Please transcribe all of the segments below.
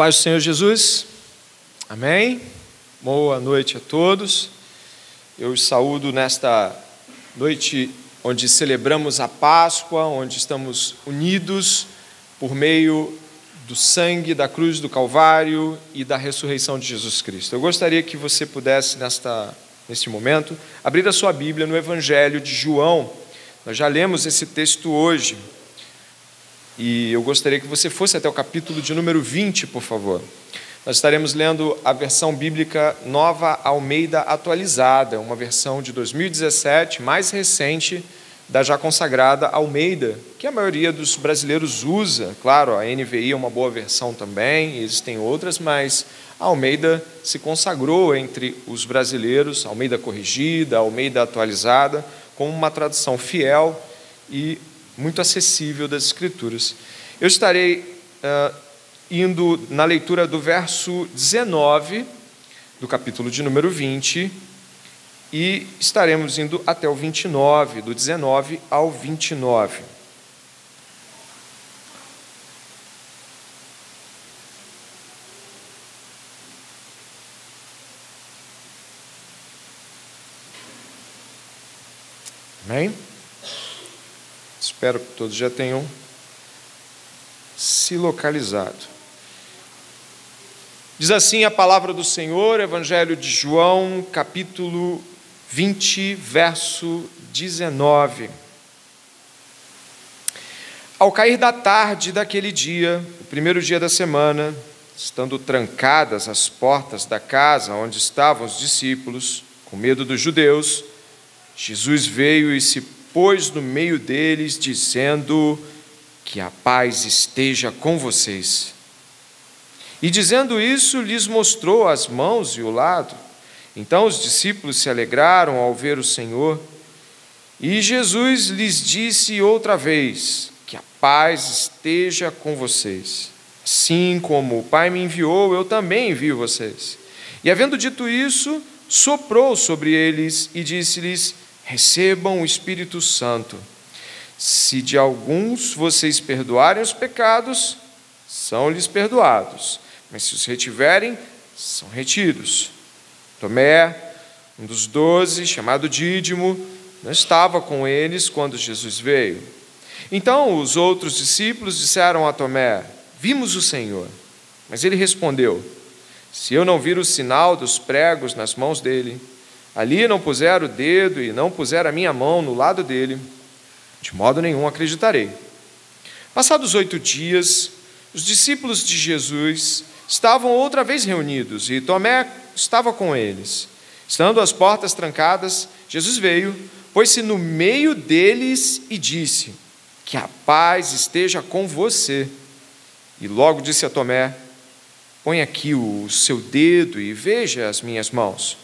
paz do Senhor Jesus, amém. Boa noite a todos. Eu os saúdo nesta noite onde celebramos a Páscoa, onde estamos unidos por meio do sangue da cruz do Calvário e da ressurreição de Jesus Cristo. Eu gostaria que você pudesse, nesta, neste momento, abrir a sua Bíblia no Evangelho de João. Nós já lemos esse texto hoje. E eu gostaria que você fosse até o capítulo de número 20, por favor. Nós estaremos lendo a versão bíblica Nova Almeida Atualizada, uma versão de 2017, mais recente da já consagrada Almeida, que a maioria dos brasileiros usa. Claro, a NVI é uma boa versão também, existem outras, mas a Almeida se consagrou entre os brasileiros, Almeida corrigida, Almeida atualizada, como uma tradução fiel e muito acessível das Escrituras. Eu estarei uh, indo na leitura do verso 19 do capítulo de número 20 e estaremos indo até o 29, do 19 ao 29. Amém? Espero que todos já tenham se localizado. Diz assim a palavra do Senhor, Evangelho de João, capítulo 20, verso 19. Ao cair da tarde daquele dia, o primeiro dia da semana, estando trancadas as portas da casa onde estavam os discípulos, com medo dos judeus, Jesus veio e se pôs no meio deles, dizendo: Que a paz esteja com vocês. E dizendo isso, lhes mostrou as mãos e o lado. Então os discípulos se alegraram ao ver o Senhor. E Jesus lhes disse outra vez: Que a paz esteja com vocês. Assim como o Pai me enviou, eu também envio vocês. E havendo dito isso, soprou sobre eles e disse-lhes: recebam o Espírito Santo. Se de alguns vocês perdoarem os pecados, são-lhes perdoados, mas se os retiverem, são retidos. Tomé, um dos doze, chamado Dídimo, não estava com eles quando Jesus veio. Então os outros discípulos disseram a Tomé: Vimos o Senhor. Mas ele respondeu: Se eu não vir o sinal dos pregos nas mãos dele, ali não puser o dedo e não puser a minha mão no lado dele, de modo nenhum acreditarei. Passados oito dias, os discípulos de Jesus estavam outra vez reunidos e Tomé estava com eles. Estando as portas trancadas, Jesus veio, pôs-se no meio deles e disse: Que a paz esteja com você. E logo disse a Tomé: Põe aqui o seu dedo e veja as minhas mãos.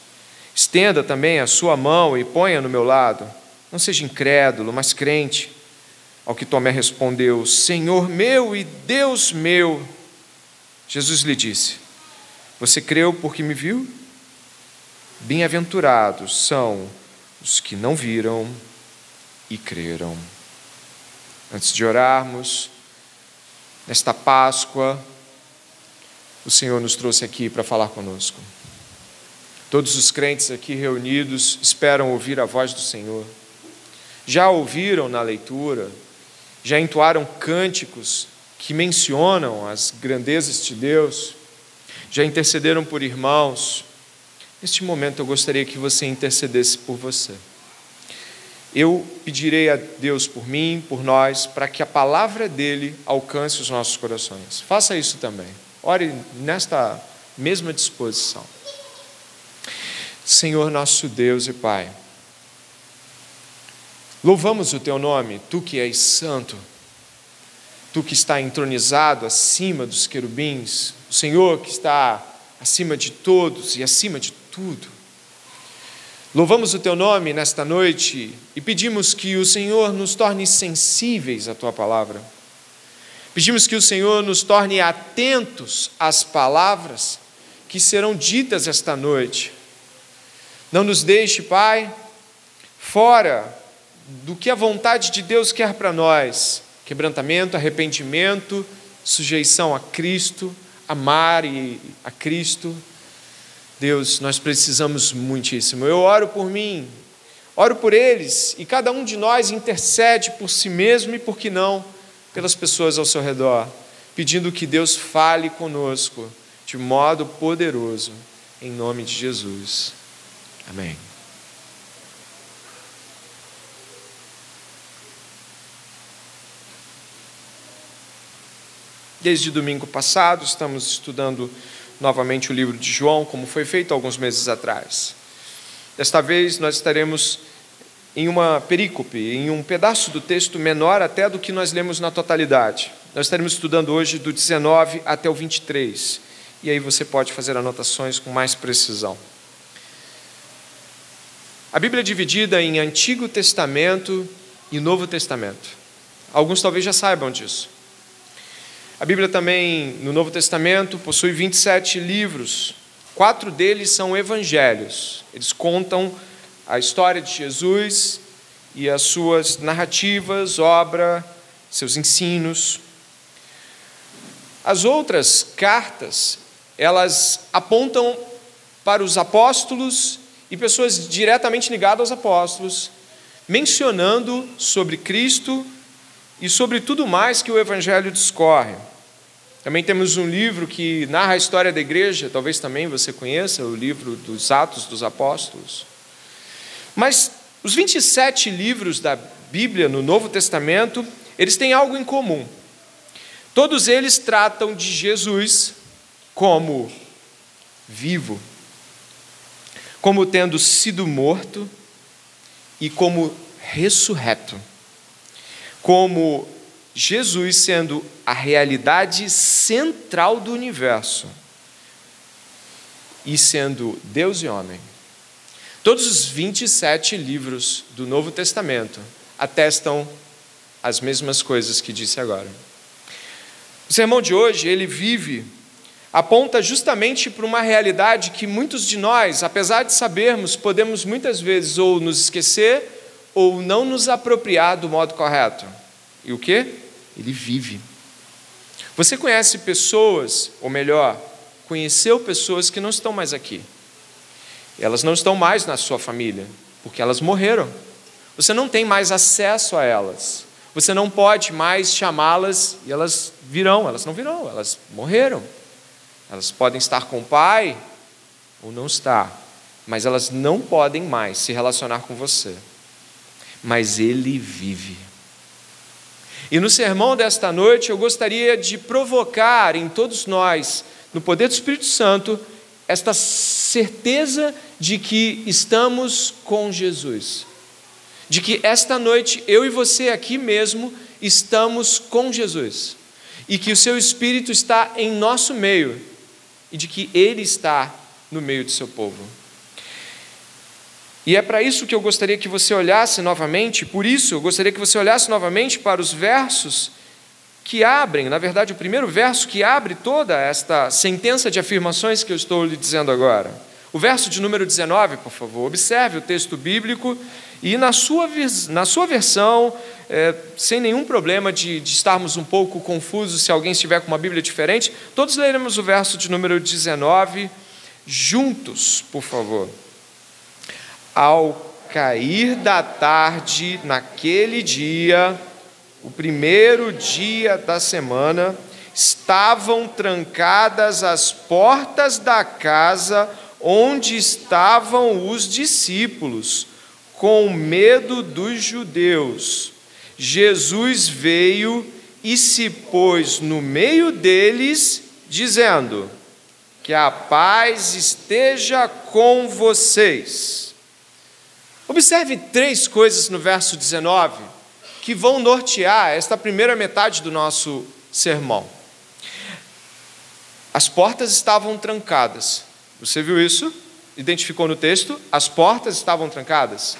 Estenda também a sua mão e ponha no meu lado. Não seja incrédulo, mas crente. Ao que Tomé respondeu: Senhor meu e Deus meu. Jesus lhe disse: Você creu porque me viu? Bem-aventurados são os que não viram e creram. Antes de orarmos, nesta Páscoa, o Senhor nos trouxe aqui para falar conosco. Todos os crentes aqui reunidos esperam ouvir a voz do Senhor. Já ouviram na leitura, já entoaram cânticos que mencionam as grandezas de Deus, já intercederam por irmãos. Neste momento eu gostaria que você intercedesse por você. Eu pedirei a Deus por mim, por nós, para que a palavra dele alcance os nossos corações. Faça isso também. Ore nesta mesma disposição. Senhor nosso Deus e Pai. Louvamos o teu nome, tu que és santo, tu que está entronizado acima dos querubins, o Senhor que está acima de todos e acima de tudo. Louvamos o teu nome nesta noite e pedimos que o Senhor nos torne sensíveis à tua palavra. Pedimos que o Senhor nos torne atentos às palavras que serão ditas esta noite não nos deixe, Pai, fora do que a vontade de Deus quer para nós: quebrantamento, arrependimento, sujeição a Cristo, amar e a Cristo, Deus, nós precisamos muitíssimo. Eu oro por mim, oro por eles, e cada um de nós intercede por si mesmo e, por que não, pelas pessoas ao seu redor, pedindo que Deus fale conosco de modo poderoso, em nome de Jesus. Amém. Desde domingo passado, estamos estudando novamente o livro de João, como foi feito alguns meses atrás. Desta vez, nós estaremos em uma perícope, em um pedaço do texto menor até do que nós lemos na totalidade. Nós estaremos estudando hoje do 19 até o 23, e aí você pode fazer anotações com mais precisão. A Bíblia é dividida em Antigo Testamento e Novo Testamento. Alguns talvez já saibam disso. A Bíblia também, no Novo Testamento, possui 27 livros. Quatro deles são evangelhos. Eles contam a história de Jesus e as suas narrativas, obra, seus ensinos. As outras cartas, elas apontam para os apóstolos e pessoas diretamente ligadas aos apóstolos, mencionando sobre Cristo e sobre tudo mais que o Evangelho discorre. Também temos um livro que narra a história da igreja, talvez também você conheça, o livro dos Atos dos Apóstolos. Mas os 27 livros da Bíblia no Novo Testamento, eles têm algo em comum. Todos eles tratam de Jesus como vivo, como tendo sido morto e como ressurreto como Jesus sendo a realidade central do universo e sendo Deus e homem. Todos os 27 livros do Novo Testamento atestam as mesmas coisas que disse agora. O sermão de hoje, ele vive, aponta justamente para uma realidade que muitos de nós, apesar de sabermos, podemos muitas vezes ou nos esquecer ou não nos apropriar do modo correto. E o que? Ele vive. Você conhece pessoas, ou melhor, conheceu pessoas que não estão mais aqui. Elas não estão mais na sua família, porque elas morreram. Você não tem mais acesso a elas. Você não pode mais chamá-las e elas virão, elas não virão, elas morreram. Elas podem estar com o pai ou não estar, mas elas não podem mais se relacionar com você mas ele vive. E no sermão desta noite eu gostaria de provocar em todos nós, no poder do Espírito Santo, esta certeza de que estamos com Jesus. De que esta noite eu e você aqui mesmo estamos com Jesus. E que o seu Espírito está em nosso meio. E de que ele está no meio do seu povo. E é para isso que eu gostaria que você olhasse novamente, por isso eu gostaria que você olhasse novamente para os versos que abrem, na verdade, o primeiro verso que abre toda esta sentença de afirmações que eu estou lhe dizendo agora. O verso de número 19, por favor. Observe o texto bíblico e, na sua, na sua versão, é, sem nenhum problema de, de estarmos um pouco confusos se alguém estiver com uma Bíblia diferente, todos leremos o verso de número 19 juntos, por favor. Ao cair da tarde, naquele dia, o primeiro dia da semana, estavam trancadas as portas da casa onde estavam os discípulos, com medo dos judeus. Jesus veio e se pôs no meio deles, dizendo: Que a paz esteja com vocês. Observe três coisas no verso 19 que vão nortear esta primeira metade do nosso sermão. As portas estavam trancadas. Você viu isso? Identificou no texto? As portas estavam trancadas.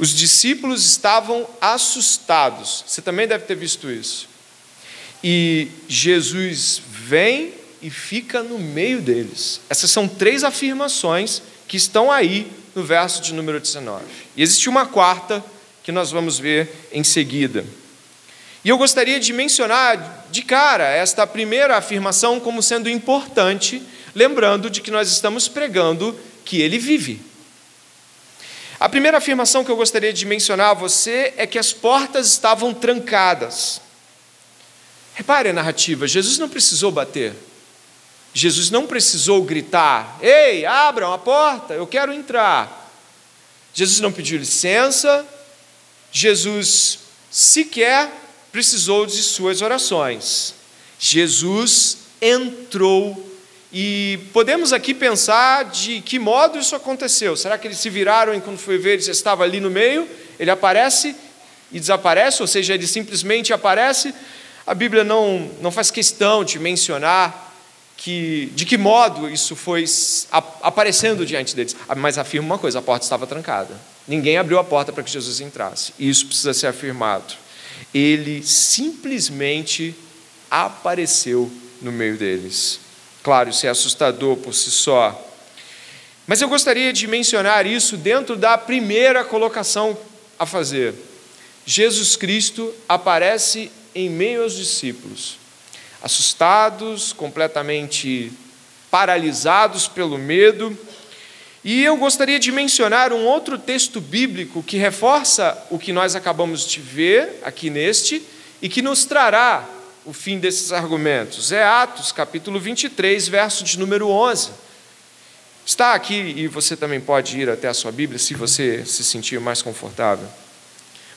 Os discípulos estavam assustados. Você também deve ter visto isso. E Jesus vem e fica no meio deles. Essas são três afirmações que estão aí no verso de número 19. E existe uma quarta que nós vamos ver em seguida. E eu gostaria de mencionar de cara esta primeira afirmação como sendo importante, lembrando de que nós estamos pregando que ele vive. A primeira afirmação que eu gostaria de mencionar a você é que as portas estavam trancadas. Repare a narrativa: Jesus não precisou bater, Jesus não precisou gritar: Ei, abram a porta, eu quero entrar. Jesus não pediu licença, Jesus sequer precisou de suas orações. Jesus entrou e podemos aqui pensar de que modo isso aconteceu. Será que eles se viraram e quando foi ver ele estava ali no meio? Ele aparece e desaparece, ou seja, ele simplesmente aparece. A Bíblia não, não faz questão de mencionar que, de que modo isso foi aparecendo diante deles. Mas afirma uma coisa: a porta estava trancada. Ninguém abriu a porta para que Jesus entrasse. Isso precisa ser afirmado. Ele simplesmente apareceu no meio deles. Claro, isso é assustador por si só. Mas eu gostaria de mencionar isso dentro da primeira colocação a fazer. Jesus Cristo aparece em meio aos discípulos assustados, completamente paralisados pelo medo. E eu gostaria de mencionar um outro texto bíblico que reforça o que nós acabamos de ver aqui neste e que nos trará o fim desses argumentos. É Atos, capítulo 23, verso de número 11. Está aqui e você também pode ir até a sua Bíblia se você se sentir mais confortável.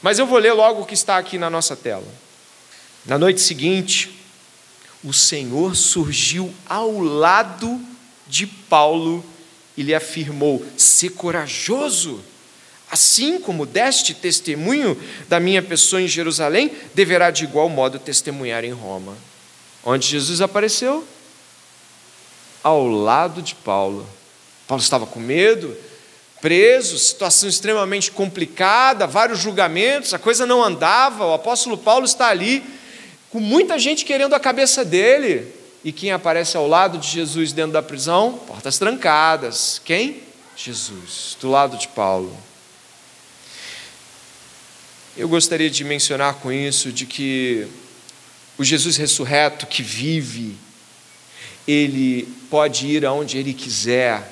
Mas eu vou ler logo o que está aqui na nossa tela. Na noite seguinte, o Senhor surgiu ao lado de Paulo e lhe afirmou: "Se corajoso, assim como deste testemunho da minha pessoa em Jerusalém, deverá de igual modo testemunhar em Roma." Onde Jesus apareceu? Ao lado de Paulo. Paulo estava com medo, preso, situação extremamente complicada, vários julgamentos, a coisa não andava. O apóstolo Paulo está ali com muita gente querendo a cabeça dele. E quem aparece ao lado de Jesus dentro da prisão? Portas trancadas. Quem? Jesus, do lado de Paulo. Eu gostaria de mencionar com isso de que o Jesus ressurreto que vive, ele pode ir aonde ele quiser,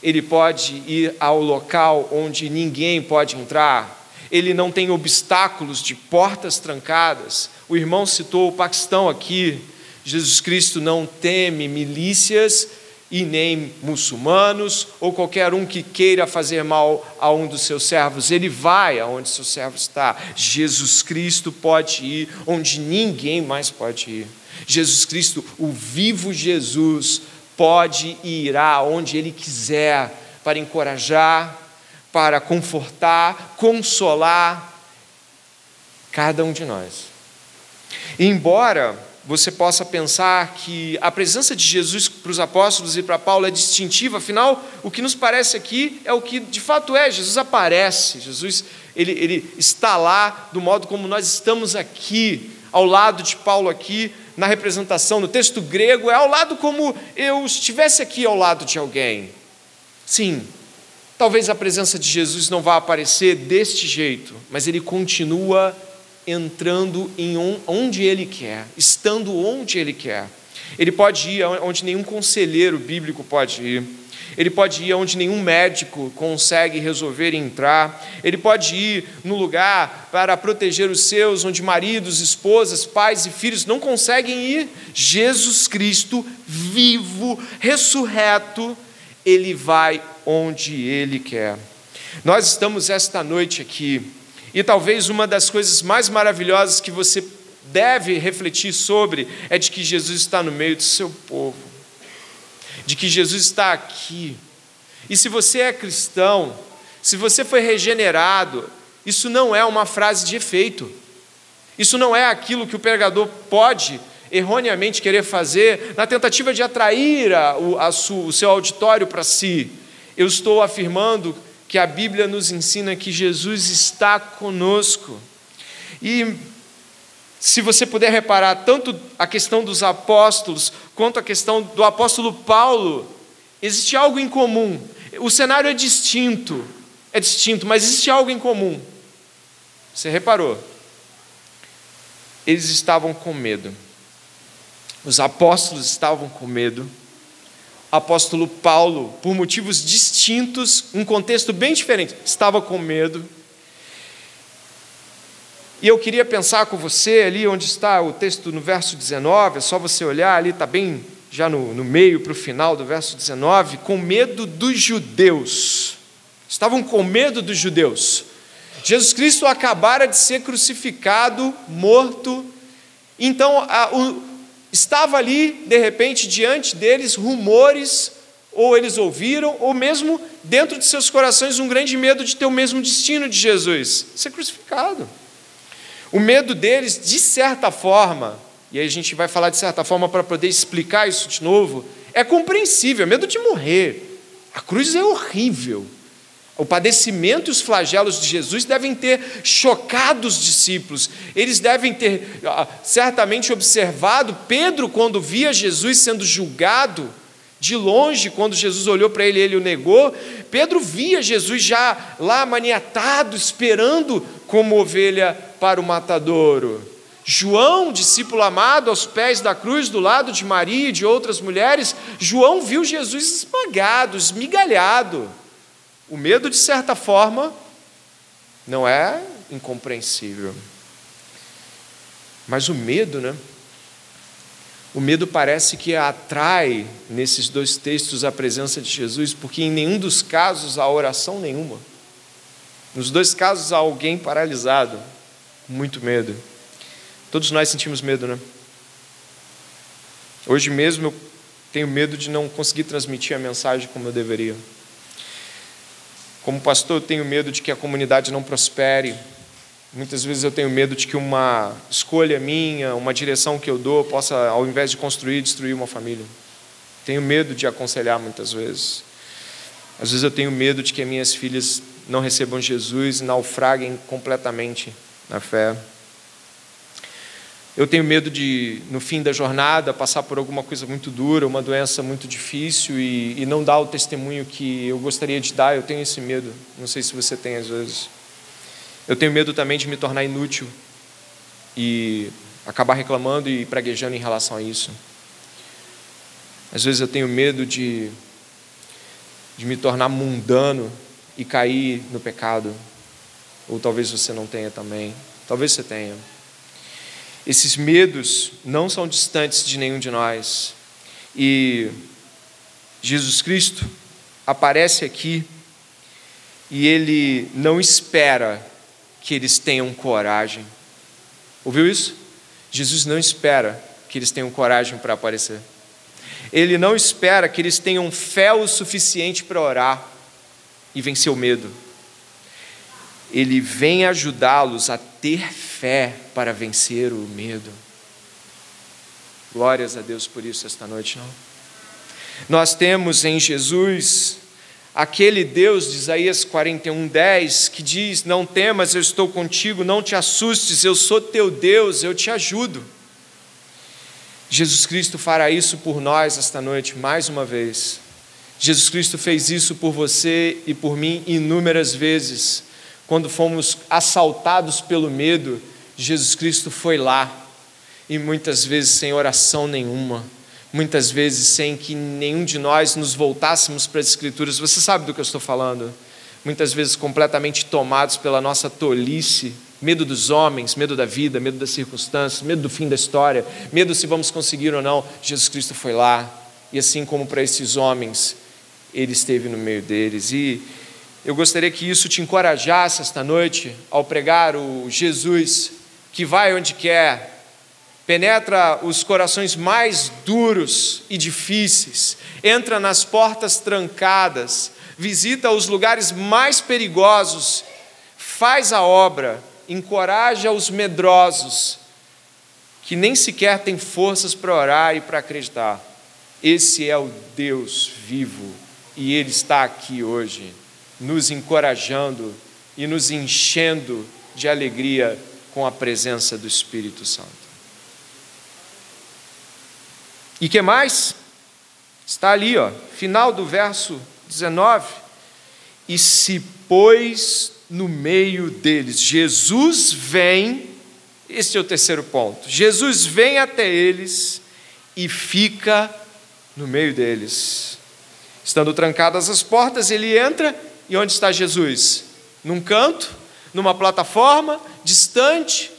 ele pode ir ao local onde ninguém pode entrar, ele não tem obstáculos de portas trancadas. O irmão citou o Paquistão aqui. Jesus Cristo não teme milícias e nem muçulmanos ou qualquer um que queira fazer mal a um dos seus servos. Ele vai aonde seu servo está. Jesus Cristo pode ir onde ninguém mais pode ir. Jesus Cristo, o vivo Jesus, pode e irá ele quiser para encorajar, para confortar, consolar cada um de nós. Embora você possa pensar que a presença de Jesus para os apóstolos e para Paulo é distintiva, afinal, o que nos parece aqui é o que de fato é: Jesus aparece, Jesus ele, ele está lá do modo como nós estamos aqui, ao lado de Paulo aqui, na representação, no texto grego, é ao lado como eu estivesse aqui ao lado de alguém. Sim, Talvez a presença de Jesus não vá aparecer deste jeito, mas ele continua entrando em onde ele quer, estando onde ele quer. Ele pode ir onde nenhum conselheiro bíblico pode ir. Ele pode ir onde nenhum médico consegue resolver entrar. Ele pode ir no lugar para proteger os seus, onde maridos, esposas, pais e filhos não conseguem ir. Jesus Cristo, vivo, ressurreto, ele vai onde Ele quer. Nós estamos esta noite aqui, e talvez uma das coisas mais maravilhosas que você deve refletir sobre é de que Jesus está no meio do seu povo, de que Jesus está aqui. E se você é cristão, se você foi regenerado, isso não é uma frase de efeito. Isso não é aquilo que o pregador pode erroneamente querer fazer na tentativa de atrair a, a, o seu auditório para si. Eu estou afirmando que a Bíblia nos ensina que Jesus está conosco. E se você puder reparar, tanto a questão dos apóstolos quanto a questão do apóstolo Paulo, existe algo em comum. O cenário é distinto, é distinto, mas existe algo em comum. Você reparou? eles estavam com medo. Os apóstolos estavam com medo. Apóstolo Paulo, por motivos distintos, um contexto bem diferente, estava com medo. E eu queria pensar com você ali onde está o texto no verso 19, é só você olhar ali, está bem já no, no meio para o final do verso 19, com medo dos judeus. Estavam com medo dos judeus. Jesus Cristo acabara de ser crucificado, morto, então a, o, estava ali, de repente, diante deles rumores, ou eles ouviram, ou mesmo dentro de seus corações um grande medo de ter o mesmo destino de Jesus ser crucificado. O medo deles, de certa forma, e aí a gente vai falar de certa forma para poder explicar isso de novo, é compreensível, é medo de morrer. A cruz é horrível. O padecimento e os flagelos de Jesus devem ter chocado os discípulos. Eles devem ter ah, certamente observado Pedro quando via Jesus sendo julgado de longe, quando Jesus olhou para ele e ele o negou. Pedro via Jesus já lá maniatado, esperando como ovelha para o matadouro. João, discípulo amado, aos pés da cruz, do lado de Maria e de outras mulheres, João viu Jesus esmagado, esmigalhado. O medo, de certa forma, não é incompreensível. Mas o medo, né? O medo parece que atrai nesses dois textos a presença de Jesus, porque em nenhum dos casos há oração nenhuma. Nos dois casos há alguém paralisado, muito medo. Todos nós sentimos medo, né? Hoje mesmo eu tenho medo de não conseguir transmitir a mensagem como eu deveria. Como pastor, eu tenho medo de que a comunidade não prospere. Muitas vezes eu tenho medo de que uma escolha minha, uma direção que eu dou, possa, ao invés de construir, destruir uma família. Tenho medo de aconselhar muitas vezes. Às vezes eu tenho medo de que minhas filhas não recebam Jesus e naufraguem completamente na fé. Eu tenho medo de, no fim da jornada, passar por alguma coisa muito dura, uma doença muito difícil e, e, não dar o testemunho que eu gostaria de dar. Eu tenho esse medo. Não sei se você tem às vezes. Eu tenho medo também de me tornar inútil e acabar reclamando e praguejando em relação a isso. Às vezes eu tenho medo de, de me tornar mundano e cair no pecado. Ou talvez você não tenha também. Talvez você tenha. Esses medos não são distantes de nenhum de nós. E Jesus Cristo aparece aqui e ele não espera que eles tenham coragem. Ouviu isso? Jesus não espera que eles tenham coragem para aparecer. Ele não espera que eles tenham fé o suficiente para orar e vencer o medo ele vem ajudá-los a ter fé para vencer o medo. Glórias a Deus por isso esta noite, não? Nós temos em Jesus aquele Deus de Isaías 41:10 que diz: "Não temas, eu estou contigo, não te assustes, eu sou teu Deus, eu te ajudo". Jesus Cristo fará isso por nós esta noite mais uma vez. Jesus Cristo fez isso por você e por mim inúmeras vezes quando fomos assaltados pelo medo, Jesus Cristo foi lá, e muitas vezes sem oração nenhuma, muitas vezes sem que nenhum de nós nos voltássemos para as Escrituras. Você sabe do que eu estou falando? Muitas vezes completamente tomados pela nossa tolice, medo dos homens, medo da vida, medo das circunstâncias, medo do fim da história, medo se vamos conseguir ou não. Jesus Cristo foi lá, e assim como para esses homens, ele esteve no meio deles. E eu gostaria que isso te encorajasse esta noite ao pregar o Jesus que vai onde quer, penetra os corações mais duros e difíceis, entra nas portas trancadas, visita os lugares mais perigosos, faz a obra, encoraja os medrosos, que nem sequer têm forças para orar e para acreditar. Esse é o Deus vivo e Ele está aqui hoje nos encorajando e nos enchendo de alegria com a presença do Espírito Santo. E que mais? Está ali, ó, final do verso 19. E se pôs no meio deles. Jesus vem Este é o terceiro ponto. Jesus vem até eles e fica no meio deles. Estando trancadas as portas, ele entra e onde está Jesus? Num canto, numa plataforma, distante,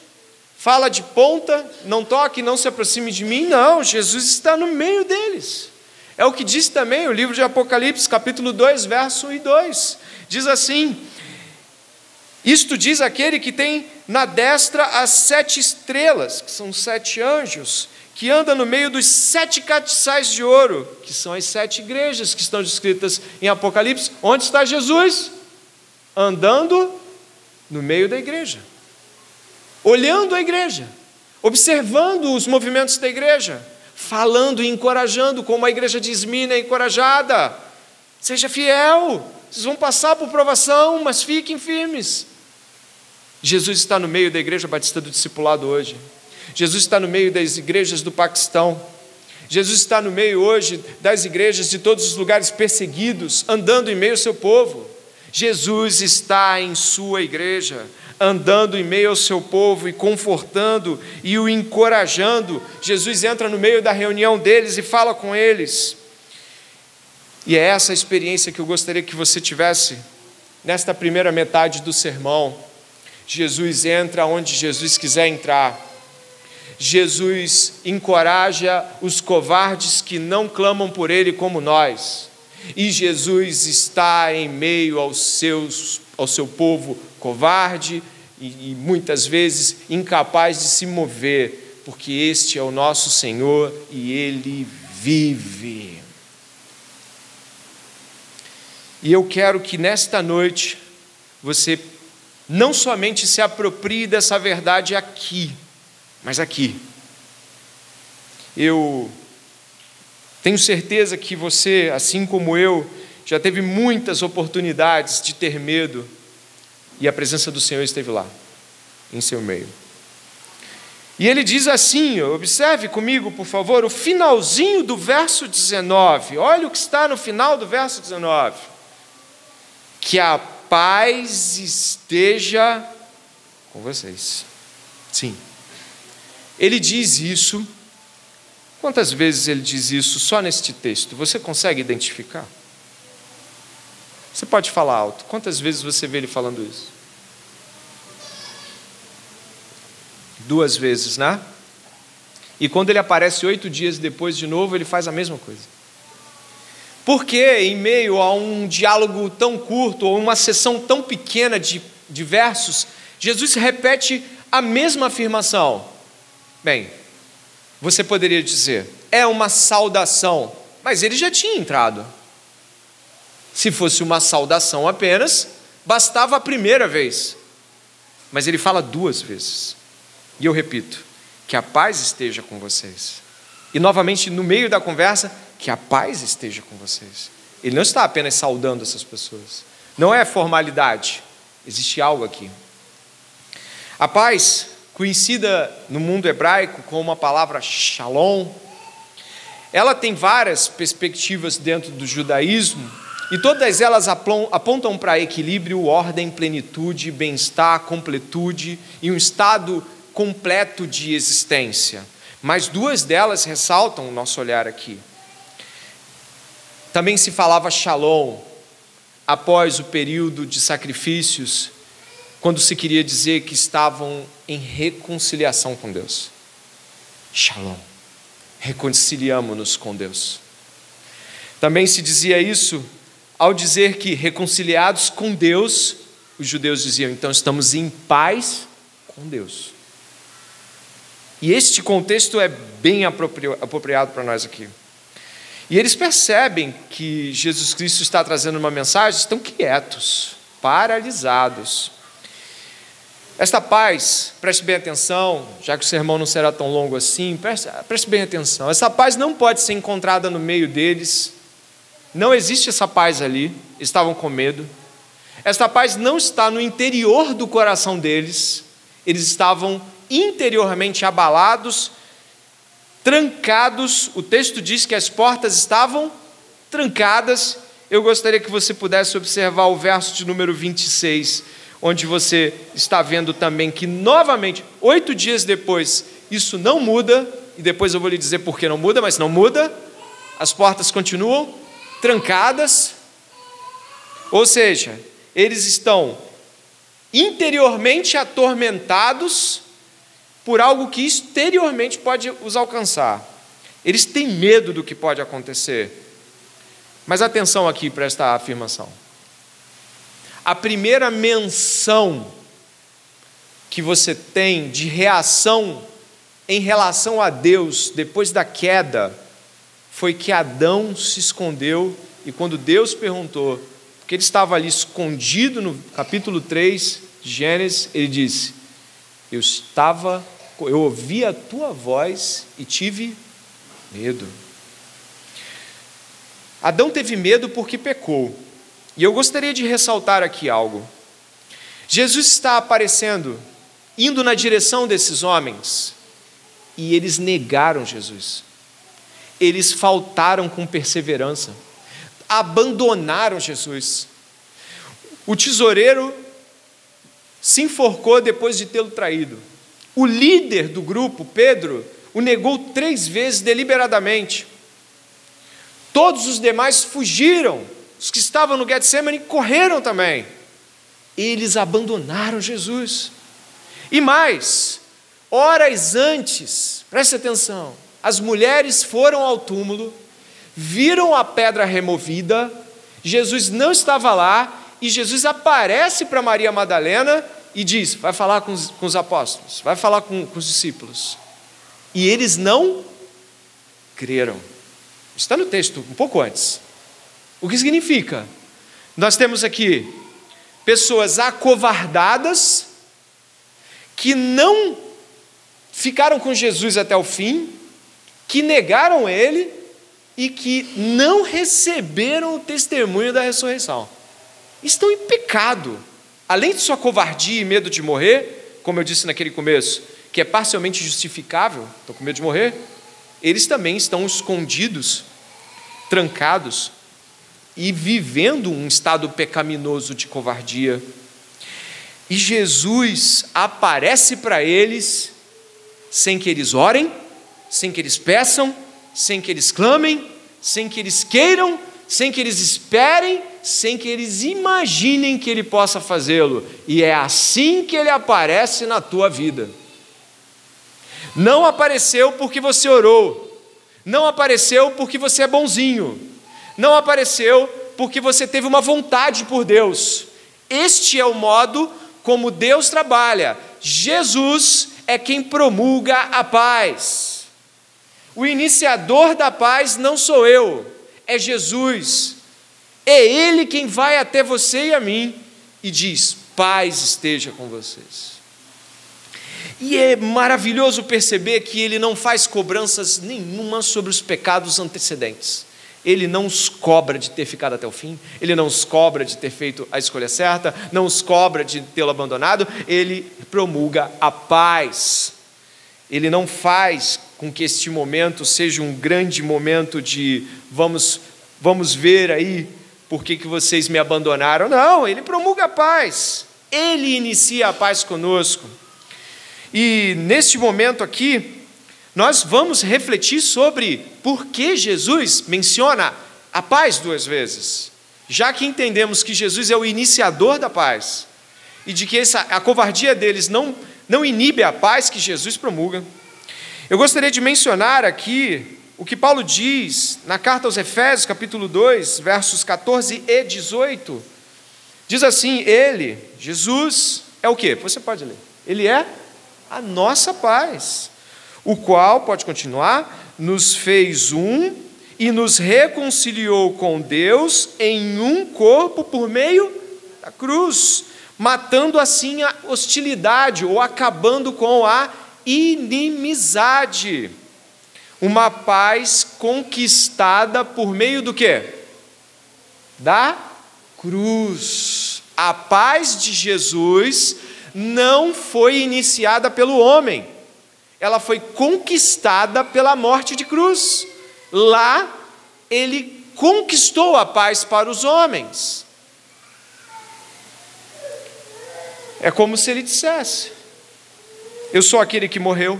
fala de ponta, não toque, não se aproxime de mim. Não, Jesus está no meio deles. É o que diz também o livro de Apocalipse, capítulo 2, verso 1 e 2. Diz assim: Isto diz aquele que tem na destra as sete estrelas, que são sete anjos, que anda no meio dos sete catiçais de ouro, que são as sete igrejas que estão descritas em Apocalipse. Onde está Jesus? Andando no meio da igreja, olhando a igreja, observando os movimentos da igreja, falando e encorajando, como a igreja de Esmina é encorajada. Seja fiel, vocês vão passar por provação, mas fiquem firmes. Jesus está no meio da igreja batista do discipulado hoje. Jesus está no meio das igrejas do Paquistão. Jesus está no meio hoje das igrejas de todos os lugares perseguidos, andando em meio ao seu povo. Jesus está em sua igreja, andando em meio ao seu povo e confortando e o encorajando. Jesus entra no meio da reunião deles e fala com eles. E é essa experiência que eu gostaria que você tivesse nesta primeira metade do sermão. Jesus entra onde Jesus quiser entrar. Jesus encoraja os covardes que não clamam por Ele como nós. E Jesus está em meio aos seus, ao seu povo covarde e, e muitas vezes incapaz de se mover, porque este é o nosso Senhor e Ele vive. E eu quero que nesta noite você não somente se aproprie dessa verdade aqui, mas aqui. Eu tenho certeza que você, assim como eu, já teve muitas oportunidades de ter medo e a presença do Senhor esteve lá, em seu meio. E ele diz assim: observe comigo, por favor, o finalzinho do verso 19. Olha o que está no final do verso 19. Que a paz esteja com vocês. Sim. Ele diz isso. Quantas vezes ele diz isso só neste texto? Você consegue identificar? Você pode falar alto. Quantas vezes você vê ele falando isso? Duas vezes, né? E quando ele aparece oito dias depois de novo, ele faz a mesma coisa. Porque, em meio a um diálogo tão curto, ou uma sessão tão pequena de, de versos, Jesus repete a mesma afirmação. Bem, você poderia dizer, é uma saudação, mas ele já tinha entrado. Se fosse uma saudação apenas, bastava a primeira vez. Mas ele fala duas vezes. E eu repito: que a paz esteja com vocês. E novamente, no meio da conversa, que a paz esteja com vocês. Ele não está apenas saudando essas pessoas. Não é formalidade. Existe algo aqui. A paz conhecida no mundo hebraico como a palavra shalom. Ela tem várias perspectivas dentro do judaísmo e todas elas apontam para equilíbrio, ordem, plenitude, bem-estar, completude e um estado completo de existência. Mas duas delas ressaltam o nosso olhar aqui. Também se falava shalom após o período de sacrifícios quando se queria dizer que estavam em reconciliação com Deus. Shalom. Reconciliamos-nos com Deus. Também se dizia isso ao dizer que reconciliados com Deus, os judeus diziam, então estamos em paz com Deus. E este contexto é bem apropriado para nós aqui. E eles percebem que Jesus Cristo está trazendo uma mensagem, estão quietos, paralisados. Esta paz, preste bem atenção, já que o sermão não será tão longo assim, preste, preste bem atenção. Essa paz não pode ser encontrada no meio deles, não existe essa paz ali, estavam com medo. Esta paz não está no interior do coração deles, eles estavam interiormente abalados, trancados. O texto diz que as portas estavam trancadas. Eu gostaria que você pudesse observar o verso de número 26 onde você está vendo também que, novamente, oito dias depois, isso não muda, e depois eu vou lhe dizer por que não muda, mas não muda, as portas continuam trancadas, ou seja, eles estão interiormente atormentados por algo que exteriormente pode os alcançar. Eles têm medo do que pode acontecer. Mas atenção aqui para esta afirmação. A primeira menção que você tem de reação em relação a Deus depois da queda foi que Adão se escondeu e quando Deus perguntou, porque ele estava ali escondido no capítulo 3 de Gênesis, ele disse: Eu estava, eu ouvi a tua voz e tive medo. Adão teve medo porque pecou. E eu gostaria de ressaltar aqui algo. Jesus está aparecendo, indo na direção desses homens, e eles negaram Jesus. Eles faltaram com perseverança, abandonaram Jesus. O tesoureiro se enforcou depois de tê-lo traído. O líder do grupo, Pedro, o negou três vezes deliberadamente. Todos os demais fugiram. Os que estavam no Getsemane correram também. Eles abandonaram Jesus. E mais, horas antes, preste atenção, as mulheres foram ao túmulo, viram a pedra removida, Jesus não estava lá, e Jesus aparece para Maria Madalena e diz: vai falar com os, com os apóstolos, vai falar com, com os discípulos. E eles não creram. Está no texto, um pouco antes. O que significa? Nós temos aqui pessoas acovardadas que não ficaram com Jesus até o fim, que negaram ele e que não receberam o testemunho da ressurreição. Estão em pecado. Além de sua covardia e medo de morrer, como eu disse naquele começo, que é parcialmente justificável, estão com medo de morrer, eles também estão escondidos, trancados e vivendo um estado pecaminoso de covardia. E Jesus aparece para eles sem que eles orem, sem que eles peçam, sem que eles clamem, sem que eles queiram, sem que eles esperem, sem que eles imaginem que ele possa fazê-lo. E é assim que ele aparece na tua vida. Não apareceu porque você orou. Não apareceu porque você é bonzinho. Não apareceu porque você teve uma vontade por Deus. Este é o modo como Deus trabalha. Jesus é quem promulga a paz. O iniciador da paz não sou eu, é Jesus. É Ele quem vai até você e a mim e diz: paz esteja com vocês. E é maravilhoso perceber que ele não faz cobranças nenhuma sobre os pecados antecedentes. Ele não os cobra de ter ficado até o fim, ele não os cobra de ter feito a escolha certa, não os cobra de tê-lo abandonado, ele promulga a paz. Ele não faz com que este momento seja um grande momento de vamos, vamos ver aí por que, que vocês me abandonaram. Não, ele promulga a paz. Ele inicia a paz conosco. E neste momento aqui, nós vamos refletir sobre por que Jesus menciona a paz duas vezes. Já que entendemos que Jesus é o iniciador da paz e de que essa, a covardia deles não, não inibe a paz que Jesus promulga, eu gostaria de mencionar aqui o que Paulo diz na carta aos Efésios, capítulo 2, versos 14 e 18. Diz assim: Ele, Jesus, é o que? Você pode ler. Ele é a nossa paz, o qual, pode continuar, nos fez um e nos reconciliou com Deus em um corpo por meio da cruz, matando assim a hostilidade ou acabando com a inimizade. Uma paz conquistada por meio do que? Da cruz. A paz de Jesus não foi iniciada pelo homem, ela foi conquistada pela morte de cruz. Lá, ele conquistou a paz para os homens. É como se ele dissesse: Eu sou aquele que morreu,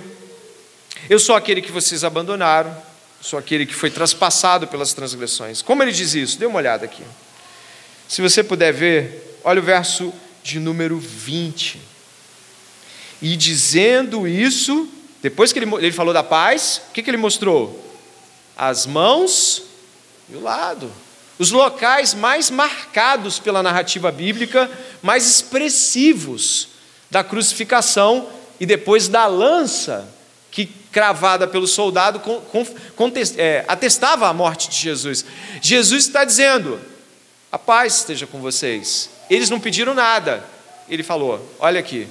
eu sou aquele que vocês abandonaram, sou aquele que foi traspassado pelas transgressões. Como ele diz isso? Dê uma olhada aqui. Se você puder ver, olha o verso de número 20. E dizendo isso, depois que ele, ele falou da paz, o que, que ele mostrou? As mãos e o lado. Os locais mais marcados pela narrativa bíblica, mais expressivos da crucificação e depois da lança que, cravada pelo soldado, é, atestava a morte de Jesus. Jesus está dizendo: a paz esteja com vocês. Eles não pediram nada. Ele falou: olha aqui.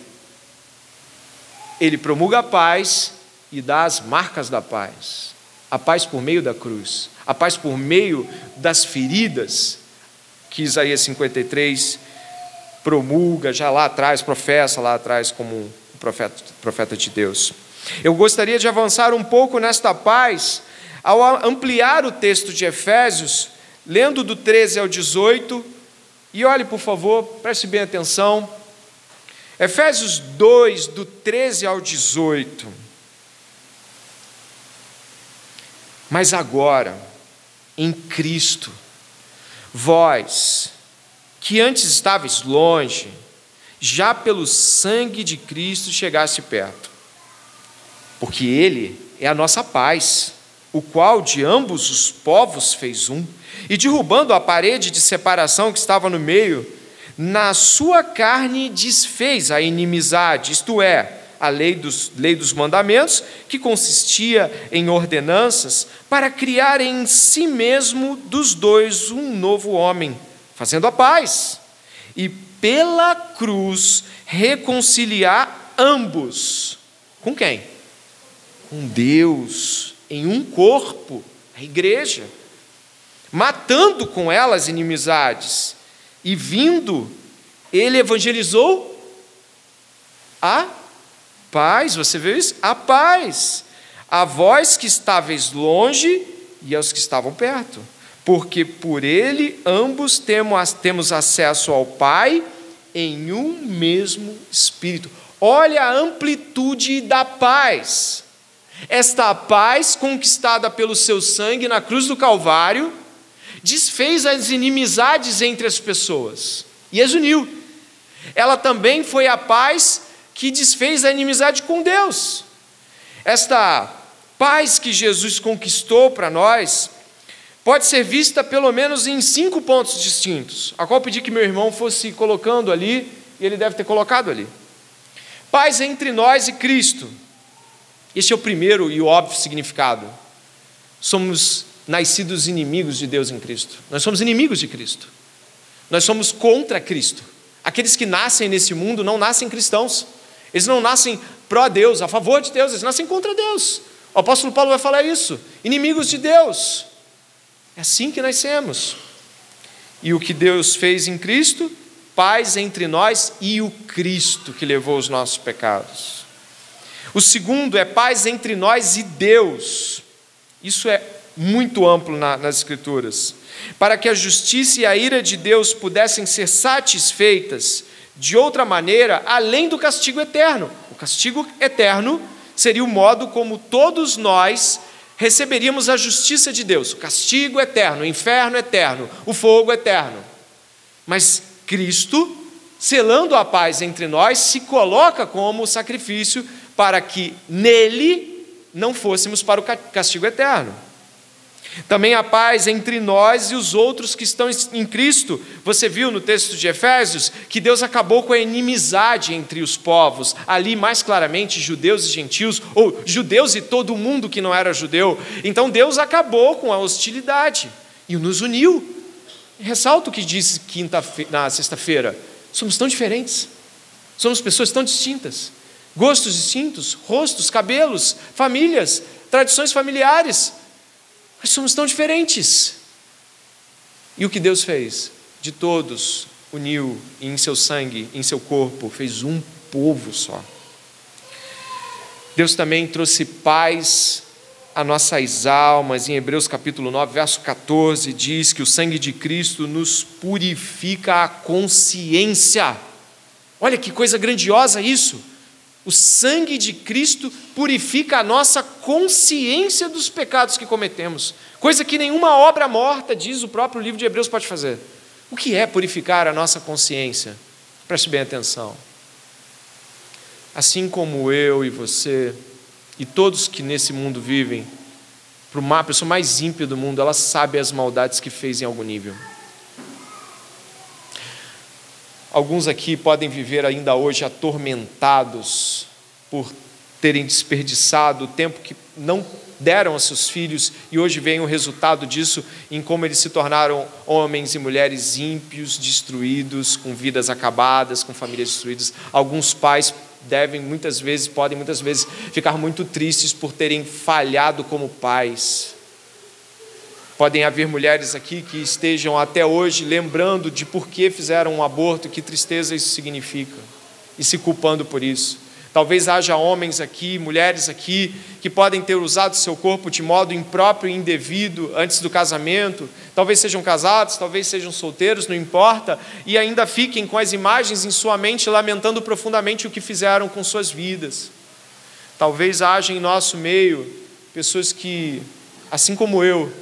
Ele promulga a paz e dá as marcas da paz. A paz por meio da cruz, a paz por meio das feridas que Isaías 53 promulga já lá atrás, professa lá atrás como um profeta, profeta de Deus. Eu gostaria de avançar um pouco nesta paz ao ampliar o texto de Efésios, lendo do 13 ao 18, e olhe, por favor, preste bem atenção. Efésios 2, do 13 ao 18. Mas agora, em Cristo, vós, que antes estavais longe, já pelo sangue de Cristo chegaste perto porque Ele é a nossa paz, o qual de ambos os povos fez um, e derrubando a parede de separação que estava no meio, na sua carne desfez a inimizade, isto é, a lei dos, lei dos mandamentos, que consistia em ordenanças, para criar em si mesmo dos dois um novo homem, fazendo a paz, e pela cruz reconciliar ambos. Com quem? com Deus em um corpo, a igreja, matando com ela as inimizades, e vindo, ele evangelizou a paz, você vê isso? A paz, a vós que estáveis longe e aos que estavam perto, porque por ele ambos temos acesso ao Pai em um mesmo Espírito. Olha a amplitude da paz. Esta paz conquistada pelo seu sangue na cruz do Calvário desfez as inimizades entre as pessoas e as uniu. Ela também foi a paz que desfez a inimizade com Deus. Esta paz que Jesus conquistou para nós pode ser vista pelo menos em cinco pontos distintos, a qual pedi que meu irmão fosse colocando ali, e ele deve ter colocado ali. Paz entre nós e Cristo. Este é o primeiro e o óbvio significado. Somos nascidos inimigos de Deus em Cristo. Nós somos inimigos de Cristo. Nós somos contra Cristo. Aqueles que nascem nesse mundo não nascem cristãos. Eles não nascem pró-Deus, a favor de Deus, eles nascem contra Deus. O apóstolo Paulo vai falar isso. Inimigos de Deus. É assim que nascemos. E o que Deus fez em Cristo, paz entre nós e o Cristo que levou os nossos pecados. O segundo é paz entre nós e Deus. Isso é muito amplo na, nas Escrituras. Para que a justiça e a ira de Deus pudessem ser satisfeitas de outra maneira, além do castigo eterno. O castigo eterno seria o modo como todos nós receberíamos a justiça de Deus, o castigo eterno, o inferno eterno, o fogo eterno. Mas Cristo, selando a paz entre nós, se coloca como sacrifício para que nele não fôssemos para o castigo eterno. Também a paz entre nós e os outros que estão em Cristo. Você viu no texto de Efésios que Deus acabou com a inimizade entre os povos, ali mais claramente judeus e gentios, ou judeus e todo mundo que não era judeu. Então Deus acabou com a hostilidade e nos uniu. Ressalto o que disse quinta na sexta-feira: somos tão diferentes, somos pessoas tão distintas gostos distintos, rostos, cabelos, famílias, tradições familiares. Nós somos tão diferentes. E o que Deus fez? De todos, uniu em seu sangue, em seu corpo, fez um povo só. Deus também trouxe paz a nossas almas. Em Hebreus capítulo 9, verso 14, diz que o sangue de Cristo nos purifica a consciência. Olha que coisa grandiosa isso! O sangue de Cristo purifica a nossa consciência dos pecados que cometemos, coisa que nenhuma obra morta, diz o próprio livro de Hebreus, pode fazer. O que é purificar a nossa consciência? Preste bem atenção. Assim como eu e você e todos que nesse mundo vivem, para a pessoa mais ímpia do mundo, ela sabe as maldades que fez em algum nível. Alguns aqui podem viver ainda hoje atormentados por terem desperdiçado o tempo que não deram a seus filhos e hoje vem o resultado disso em como eles se tornaram homens e mulheres ímpios, destruídos, com vidas acabadas, com famílias destruídas. Alguns pais devem muitas vezes, podem muitas vezes ficar muito tristes por terem falhado como pais. Podem haver mulheres aqui que estejam até hoje lembrando de por que fizeram um aborto, que tristeza isso significa, e se culpando por isso. Talvez haja homens aqui, mulheres aqui, que podem ter usado seu corpo de modo impróprio e indevido antes do casamento. Talvez sejam casados, talvez sejam solteiros, não importa, e ainda fiquem com as imagens em sua mente, lamentando profundamente o que fizeram com suas vidas. Talvez haja em nosso meio pessoas que, assim como eu,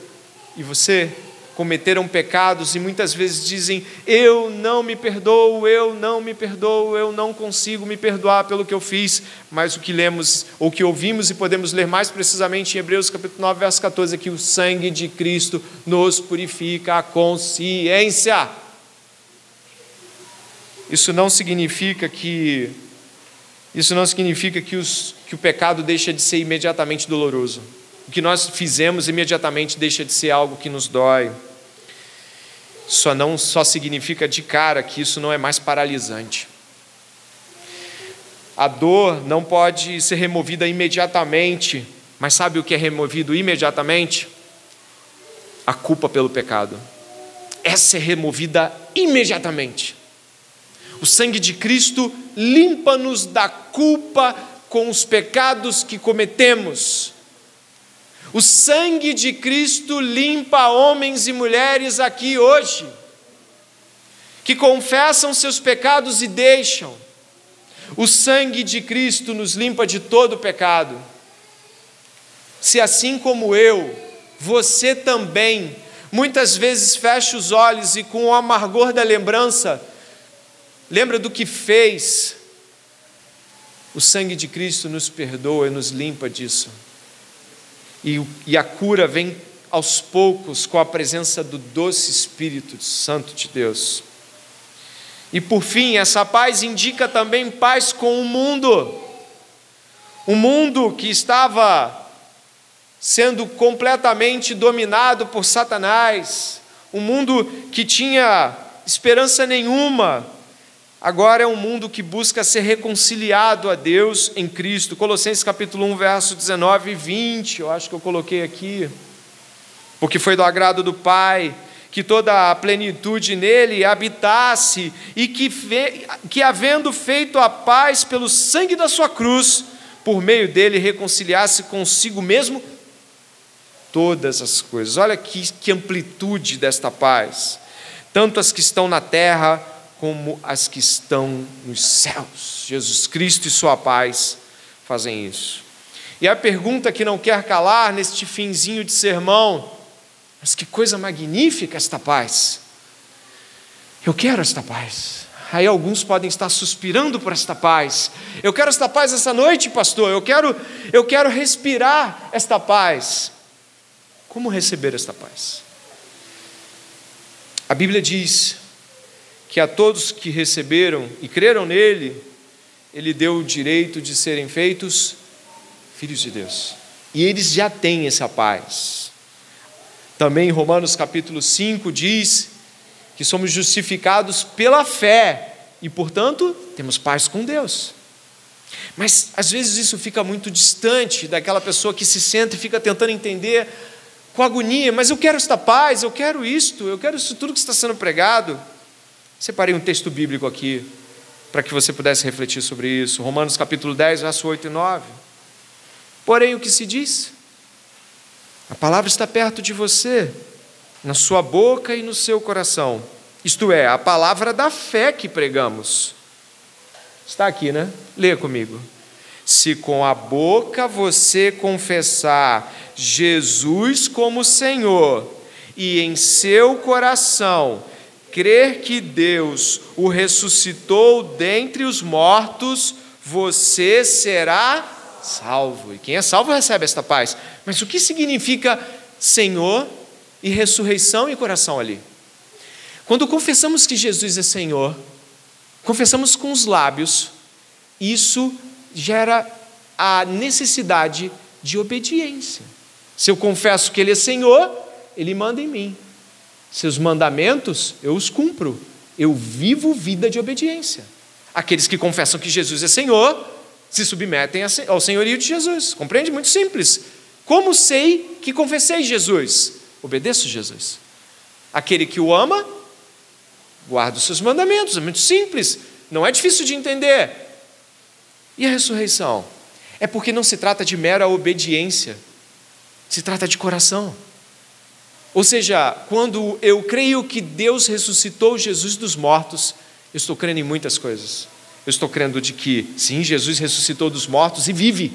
e você cometeram pecados e muitas vezes dizem: Eu não me perdoo, eu não me perdoo, eu não consigo me perdoar pelo que eu fiz. Mas o que lemos, ou que ouvimos e podemos ler mais precisamente em Hebreus capítulo 9, verso 14, é que o sangue de Cristo nos purifica a consciência. Isso não significa que isso não significa que, os, que o pecado deixa de ser imediatamente doloroso o que nós fizemos imediatamente deixa de ser algo que nos dói. Só não só significa de cara que isso não é mais paralisante. A dor não pode ser removida imediatamente, mas sabe o que é removido imediatamente? A culpa pelo pecado. Essa é removida imediatamente. O sangue de Cristo limpa-nos da culpa com os pecados que cometemos o sangue de Cristo limpa homens e mulheres aqui hoje, que confessam seus pecados e deixam. O sangue de Cristo nos limpa de todo pecado. Se assim como eu, você também, muitas vezes fecha os olhos e com o amargor da lembrança, lembra do que fez, o sangue de Cristo nos perdoa e nos limpa disso. E, e a cura vem aos poucos com a presença do doce Espírito Santo de Deus. E por fim, essa paz indica também paz com o mundo. Um mundo que estava sendo completamente dominado por Satanás, um mundo que tinha esperança nenhuma, Agora é um mundo que busca ser reconciliado a Deus em Cristo. Colossenses capítulo 1, verso 19 e 20, eu acho que eu coloquei aqui. Porque foi do agrado do Pai que toda a plenitude nele habitasse e que, que havendo feito a paz pelo sangue da sua cruz, por meio dele reconciliasse consigo mesmo todas as coisas. Olha que, que amplitude desta paz. Tanto as que estão na terra, como as que estão nos céus. Jesus Cristo e Sua paz fazem isso. E a pergunta que não quer calar neste finzinho de sermão, mas que coisa magnífica esta paz. Eu quero esta paz. Aí alguns podem estar suspirando por esta paz. Eu quero esta paz essa noite, pastor. Eu quero, eu quero respirar esta paz. Como receber esta paz? A Bíblia diz que a todos que receberam e creram nele, ele deu o direito de serem feitos filhos de Deus. E eles já têm essa paz. Também Romanos capítulo 5 diz que somos justificados pela fé e, portanto, temos paz com Deus. Mas às vezes isso fica muito distante daquela pessoa que se senta e fica tentando entender com agonia, mas eu quero esta paz, eu quero isto, eu quero isso tudo que está sendo pregado. Separei um texto bíblico aqui para que você pudesse refletir sobre isso. Romanos capítulo 10, verso 8 e 9. Porém, o que se diz? A palavra está perto de você, na sua boca e no seu coração. Isto é, a palavra da fé que pregamos. Está aqui, né? Leia comigo. Se com a boca você confessar Jesus como Senhor e em seu coração crer que Deus o ressuscitou dentre os mortos, você será salvo. E quem é salvo recebe esta paz. Mas o que significa Senhor e ressurreição e coração ali? Quando confessamos que Jesus é Senhor, confessamos com os lábios, isso gera a necessidade de obediência. Se eu confesso que Ele é Senhor, Ele manda em mim. Seus mandamentos, eu os cumpro. Eu vivo vida de obediência. Aqueles que confessam que Jesus é Senhor, se submetem ao senhorio de Jesus. Compreende? Muito simples. Como sei que confessei Jesus? Obedeço Jesus. Aquele que o ama, guarda os seus mandamentos. É muito simples. Não é difícil de entender. E a ressurreição? É porque não se trata de mera obediência, se trata de coração. Ou seja, quando eu creio que Deus ressuscitou Jesus dos mortos, eu estou crendo em muitas coisas. Eu estou crendo de que, sim, Jesus ressuscitou dos mortos e vive.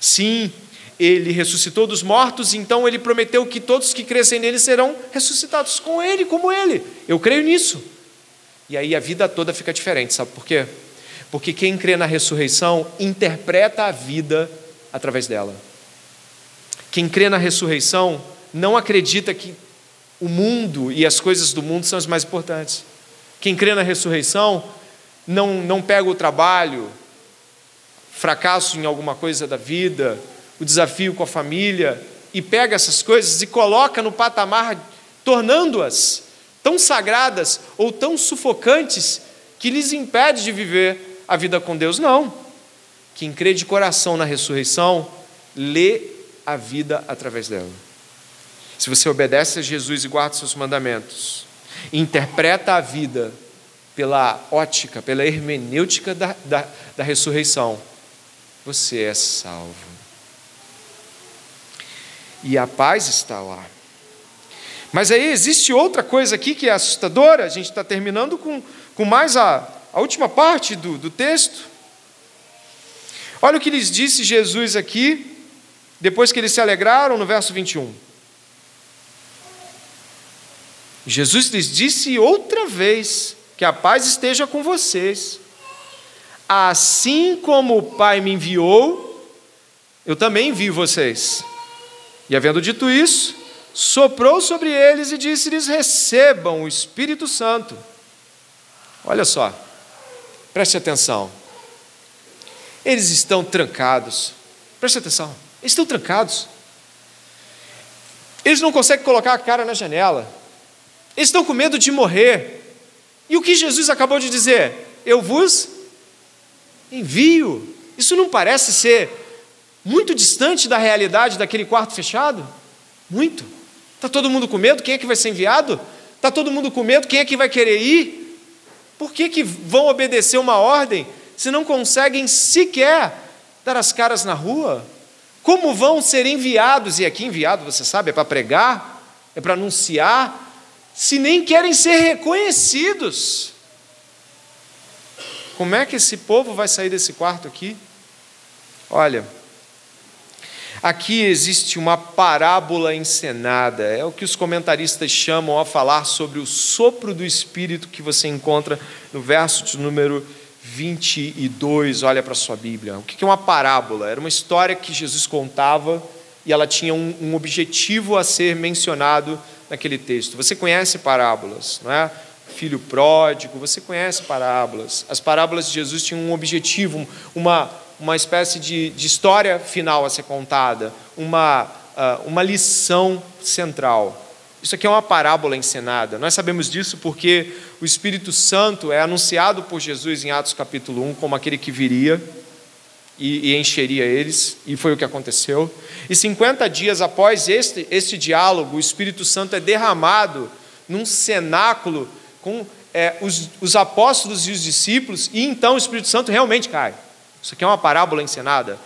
Sim, ele ressuscitou dos mortos, então ele prometeu que todos que crescem nele serão ressuscitados com ele, como ele. Eu creio nisso. E aí a vida toda fica diferente, sabe por quê? Porque quem crê na ressurreição interpreta a vida através dela. Quem crê na ressurreição não acredita que o mundo e as coisas do mundo são as mais importantes. Quem crê na ressurreição não, não pega o trabalho, fracasso em alguma coisa da vida, o desafio com a família, e pega essas coisas e coloca no patamar, tornando-as tão sagradas ou tão sufocantes que lhes impede de viver a vida com Deus. Não. Quem crê de coração na ressurreição, lê a vida através dela. Se você obedece a Jesus e guarda seus mandamentos, interpreta a vida pela ótica, pela hermenêutica da, da, da ressurreição, você é salvo. E a paz está lá. Mas aí existe outra coisa aqui que é assustadora, a gente está terminando com, com mais a, a última parte do, do texto. Olha o que lhes disse Jesus aqui, depois que eles se alegraram, no verso 21. Jesus lhes disse outra vez: que a paz esteja com vocês. Assim como o Pai me enviou, eu também envio vocês. E havendo dito isso, soprou sobre eles e disse-lhes: Recebam o Espírito Santo. Olha só, preste atenção. Eles estão trancados. Preste atenção, eles estão trancados. Eles não conseguem colocar a cara na janela. Eles estão com medo de morrer. E o que Jesus acabou de dizer? Eu vos envio. Isso não parece ser muito distante da realidade daquele quarto fechado? Muito. Está todo mundo com medo? Quem é que vai ser enviado? Está todo mundo com medo? Quem é que vai querer ir? Por que, que vão obedecer uma ordem se não conseguem sequer dar as caras na rua? Como vão ser enviados? E aqui enviado, você sabe, é para pregar, é para anunciar, se nem querem ser reconhecidos? Como é que esse povo vai sair desse quarto aqui? Olha, aqui existe uma parábola encenada, é o que os comentaristas chamam a falar sobre o sopro do Espírito que você encontra no verso de número 22. Olha para a sua Bíblia. O que é uma parábola? Era uma história que Jesus contava e ela tinha um, um objetivo a ser mencionado naquele texto. Você conhece parábolas, não é? Filho pródigo, você conhece parábolas. As parábolas de Jesus tinham um objetivo, uma, uma espécie de, de história final a ser contada, uma, uh, uma lição central. Isso aqui é uma parábola encenada. Nós sabemos disso porque o Espírito Santo é anunciado por Jesus em Atos capítulo 1 como aquele que viria e, e, encheria eles, e foi o que aconteceu. E 50 dias após este, este diálogo, o Espírito Santo é derramado num cenáculo com é, os, os apóstolos e os discípulos, e então o Espírito Santo realmente cai. Isso aqui é uma parábola encenada.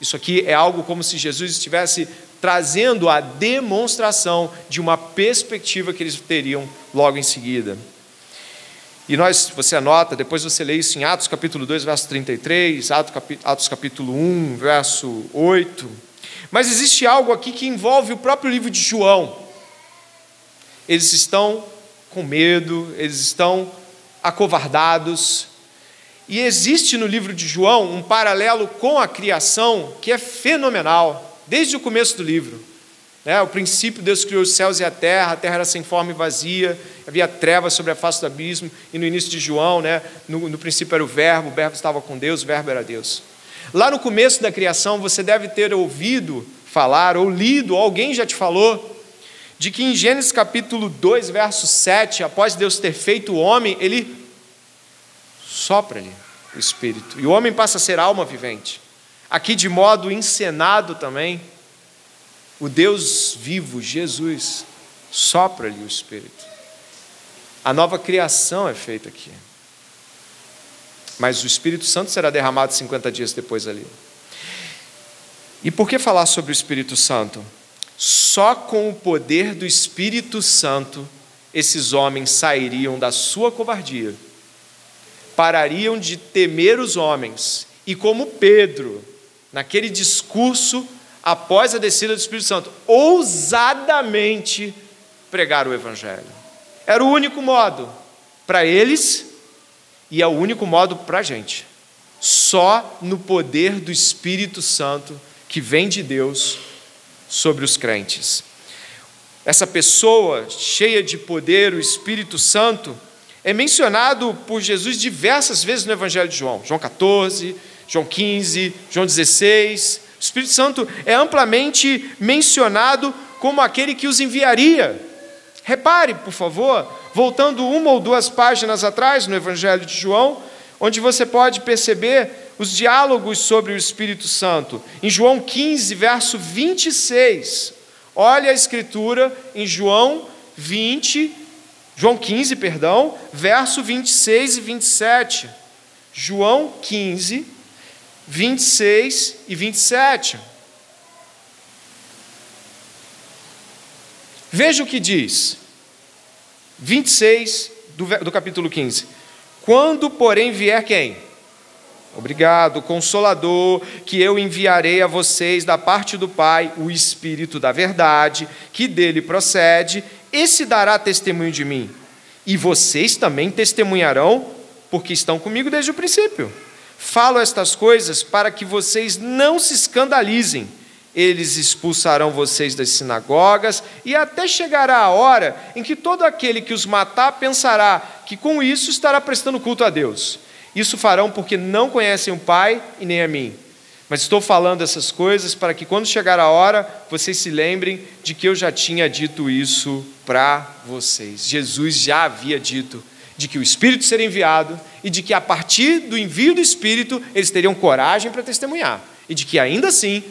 Isso aqui é algo como se Jesus estivesse trazendo a demonstração de uma perspectiva que eles teriam logo em seguida. E nós, você anota, depois você lê isso em Atos capítulo 2, verso 33, Atos capítulo 1, verso 8. Mas existe algo aqui que envolve o próprio livro de João. Eles estão com medo, eles estão acovardados. E existe no livro de João um paralelo com a criação que é fenomenal, desde o começo do livro. É, o princípio, Deus criou os céus e a terra, a terra era sem forma e vazia, havia trevas sobre a face do abismo, e no início de João, né, no, no princípio era o Verbo, o Verbo estava com Deus, o Verbo era Deus. Lá no começo da criação, você deve ter ouvido falar, ou lido, ou alguém já te falou, de que em Gênesis capítulo 2, verso 7, após Deus ter feito o homem, ele sopra-lhe o Espírito, e o homem passa a ser alma vivente. Aqui, de modo encenado também, o Deus vivo, Jesus, sopra-lhe o Espírito. A nova criação é feita aqui. Mas o Espírito Santo será derramado 50 dias depois ali. E por que falar sobre o Espírito Santo? Só com o poder do Espírito Santo esses homens sairiam da sua covardia, parariam de temer os homens, e como Pedro, naquele discurso após a descida do Espírito Santo, ousadamente pregar o Evangelho. Era o único modo para eles e é o único modo para a gente. Só no poder do Espírito Santo que vem de Deus sobre os crentes. Essa pessoa cheia de poder, o Espírito Santo, é mencionado por Jesus diversas vezes no Evangelho de João. João 14, João 15, João 16, o Espírito Santo é amplamente mencionado como aquele que os enviaria. Repare, por favor, voltando uma ou duas páginas atrás no Evangelho de João, onde você pode perceber os diálogos sobre o Espírito Santo. Em João 15, verso 26. Olha a escritura em João 20, João 15, perdão, verso 26 e 27. João 15, 26 e 27. Veja o que diz, 26 do, do capítulo 15. Quando, porém, vier quem? Obrigado, Consolador, que eu enviarei a vocês da parte do Pai, o Espírito da Verdade, que dele procede, esse dará testemunho de mim. E vocês também testemunharão, porque estão comigo desde o princípio. Falo estas coisas para que vocês não se escandalizem. Eles expulsarão vocês das sinagogas, e até chegará a hora em que todo aquele que os matar pensará que com isso estará prestando culto a Deus. Isso farão porque não conhecem o Pai e nem a mim. Mas estou falando essas coisas para que quando chegar a hora, vocês se lembrem de que eu já tinha dito isso para vocês. Jesus já havia dito de que o Espírito seria enviado e de que a partir do envio do Espírito eles teriam coragem para testemunhar e de que ainda assim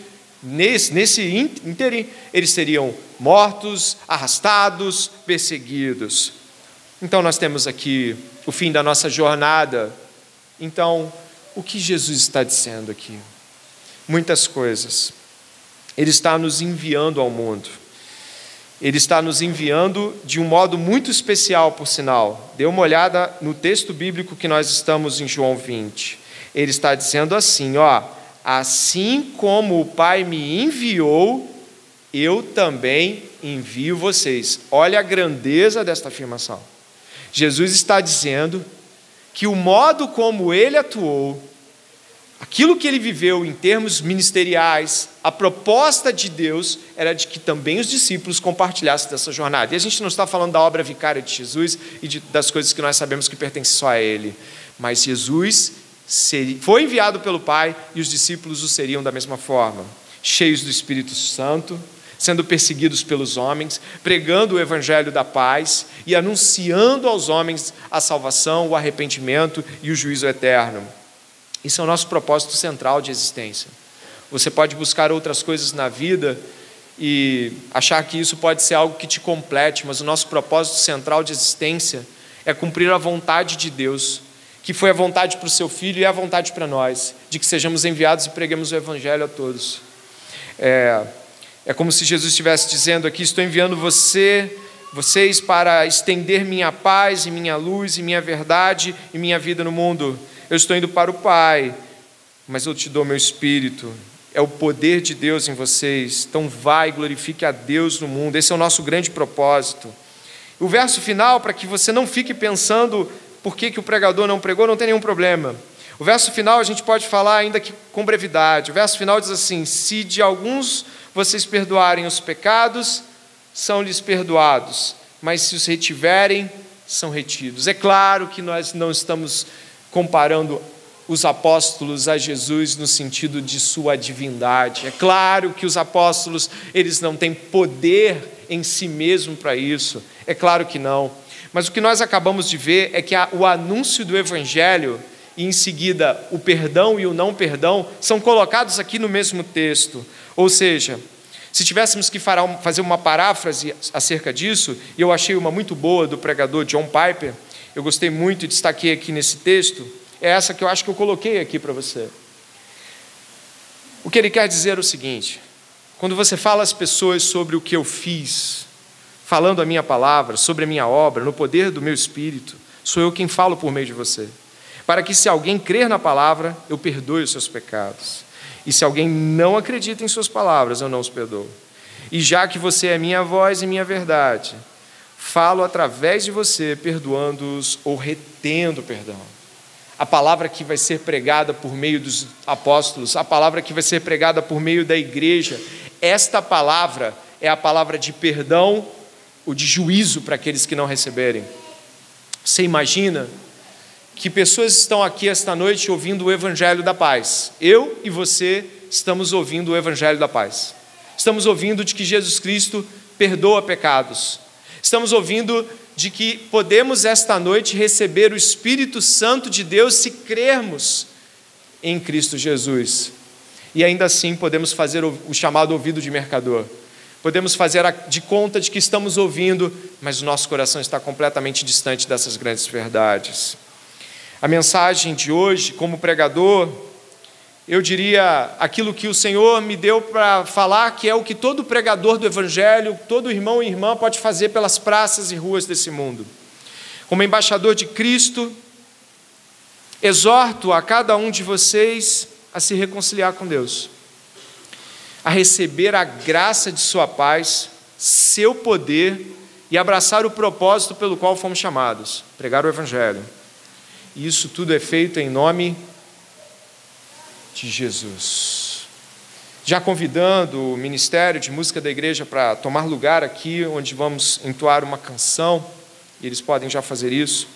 nesse, nesse interim eles seriam mortos, arrastados, perseguidos. Então nós temos aqui o fim da nossa jornada. Então, o que Jesus está dizendo aqui? Muitas coisas. Ele está nos enviando ao mundo. Ele está nos enviando de um modo muito especial, por sinal. Dê uma olhada no texto bíblico que nós estamos em João 20. Ele está dizendo assim: ó, assim como o Pai me enviou, eu também envio vocês. Olha a grandeza desta afirmação. Jesus está dizendo que o modo como ele atuou, Aquilo que ele viveu em termos ministeriais, a proposta de Deus era de que também os discípulos compartilhassem dessa jornada. E a gente não está falando da obra vicária de Jesus e de, das coisas que nós sabemos que pertencem só a Ele, mas Jesus seria, foi enviado pelo Pai e os discípulos o seriam da mesma forma, cheios do Espírito Santo, sendo perseguidos pelos homens, pregando o evangelho da paz e anunciando aos homens a salvação, o arrependimento e o juízo eterno. Isso é o nosso propósito central de existência. Você pode buscar outras coisas na vida e achar que isso pode ser algo que te complete, mas o nosso propósito central de existência é cumprir a vontade de Deus, que foi a vontade para o seu filho e a vontade para nós, de que sejamos enviados e preguemos o Evangelho a todos. É, é como se Jesus estivesse dizendo aqui: estou enviando você vocês para estender minha paz e minha luz e minha verdade e minha vida no mundo. Eu estou indo para o Pai, mas eu te dou meu espírito. É o poder de Deus em vocês. Então vai, glorifique a Deus no mundo. Esse é o nosso grande propósito. O verso final, para que você não fique pensando por que, que o pregador não pregou, não tem nenhum problema. O verso final a gente pode falar ainda que com brevidade. O verso final diz assim: Se de alguns vocês perdoarem os pecados, são-lhes perdoados, mas se os retiverem, são retidos. É claro que nós não estamos comparando os apóstolos a Jesus no sentido de sua divindade. É claro que os apóstolos, eles não têm poder em si mesmo para isso. É claro que não. Mas o que nós acabamos de ver é que o anúncio do evangelho e em seguida o perdão e o não perdão são colocados aqui no mesmo texto. Ou seja, se tivéssemos que fazer uma paráfrase acerca disso, e eu achei uma muito boa do pregador John Piper, eu gostei muito e destaquei aqui nesse texto, é essa que eu acho que eu coloquei aqui para você. O que ele quer dizer é o seguinte: quando você fala às pessoas sobre o que eu fiz, falando a minha palavra, sobre a minha obra, no poder do meu espírito, sou eu quem falo por meio de você para que, se alguém crer na palavra, eu perdoe os seus pecados. E se alguém não acredita em suas palavras, eu não os perdoo. E já que você é minha voz e minha verdade, falo através de você, perdoando-os ou retendo perdão. A palavra que vai ser pregada por meio dos apóstolos, a palavra que vai ser pregada por meio da igreja, esta palavra é a palavra de perdão ou de juízo para aqueles que não receberem. Você imagina que pessoas estão aqui esta noite ouvindo o Evangelho da Paz. Eu e você estamos ouvindo o Evangelho da Paz. Estamos ouvindo de que Jesus Cristo perdoa pecados. Estamos ouvindo de que podemos esta noite receber o Espírito Santo de Deus se crermos em Cristo Jesus. E ainda assim podemos fazer o chamado ouvido de mercador. Podemos fazer de conta de que estamos ouvindo, mas o nosso coração está completamente distante dessas grandes verdades. A mensagem de hoje, como pregador, eu diria aquilo que o Senhor me deu para falar, que é o que todo pregador do Evangelho, todo irmão e irmã pode fazer pelas praças e ruas desse mundo. Como embaixador de Cristo, exorto a cada um de vocês a se reconciliar com Deus, a receber a graça de Sua paz, seu poder e abraçar o propósito pelo qual fomos chamados pregar o Evangelho. E isso tudo é feito em nome de Jesus. Já convidando o Ministério de Música da Igreja para tomar lugar aqui, onde vamos entoar uma canção, eles podem já fazer isso.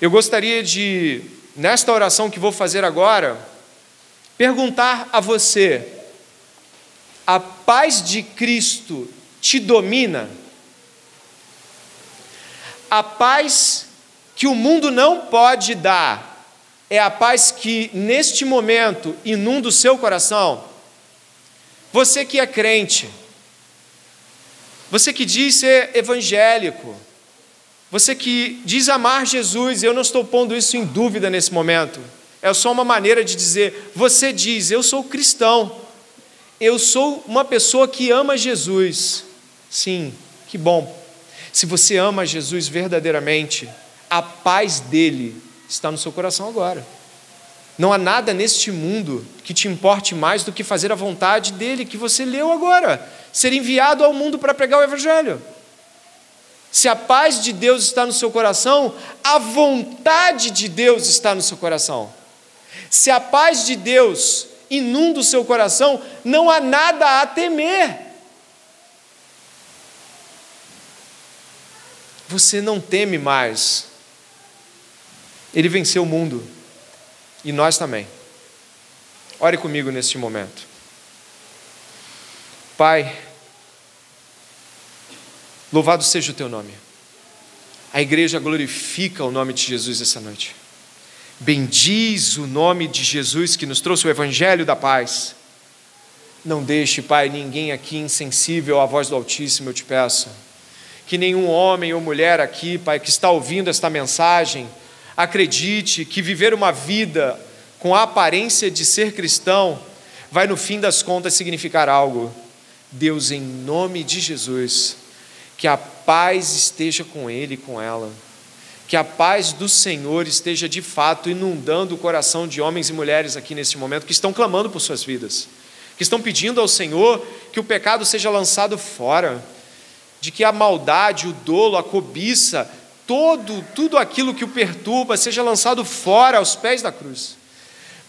Eu gostaria de, nesta oração que vou fazer agora, perguntar a você: a paz de Cristo te domina? A paz que o mundo não pode dar é a paz que neste momento inunda o seu coração. Você que é crente, você que diz ser evangélico, você que diz amar Jesus, eu não estou pondo isso em dúvida nesse momento, é só uma maneira de dizer, você diz, eu sou cristão, eu sou uma pessoa que ama Jesus. Sim, que bom. Se você ama Jesus verdadeiramente, a paz dele está no seu coração agora. Não há nada neste mundo que te importe mais do que fazer a vontade dele, que você leu agora, ser enviado ao mundo para pregar o Evangelho. Se a paz de Deus está no seu coração, a vontade de Deus está no seu coração. Se a paz de Deus inunda o seu coração, não há nada a temer. Você não teme mais ele venceu o mundo e nós também. Ore comigo neste momento. Pai, louvado seja o teu nome. A igreja glorifica o nome de Jesus essa noite. Bendiz o nome de Jesus que nos trouxe o evangelho da paz. Não deixe, Pai, ninguém aqui insensível à voz do Altíssimo, eu te peço. Que nenhum homem ou mulher aqui, Pai, que está ouvindo esta mensagem, Acredite que viver uma vida com a aparência de ser cristão vai, no fim das contas, significar algo. Deus, em nome de Jesus, que a paz esteja com ele e com ela. Que a paz do Senhor esteja de fato inundando o coração de homens e mulheres aqui neste momento que estão clamando por suas vidas, que estão pedindo ao Senhor que o pecado seja lançado fora, de que a maldade, o dolo, a cobiça, todo, tudo aquilo que o perturba seja lançado fora aos pés da cruz.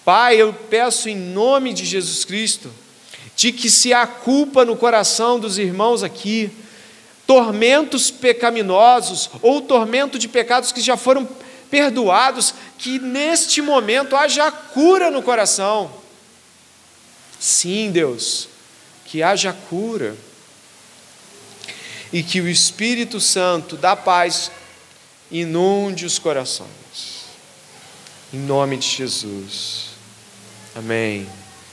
Pai, eu peço em nome de Jesus Cristo, de que se há culpa no coração dos irmãos aqui, tormentos pecaminosos ou tormento de pecados que já foram perdoados, que neste momento haja cura no coração. Sim, Deus, que haja cura. E que o Espírito Santo da paz inunde os corações. Em nome de Jesus. Amém.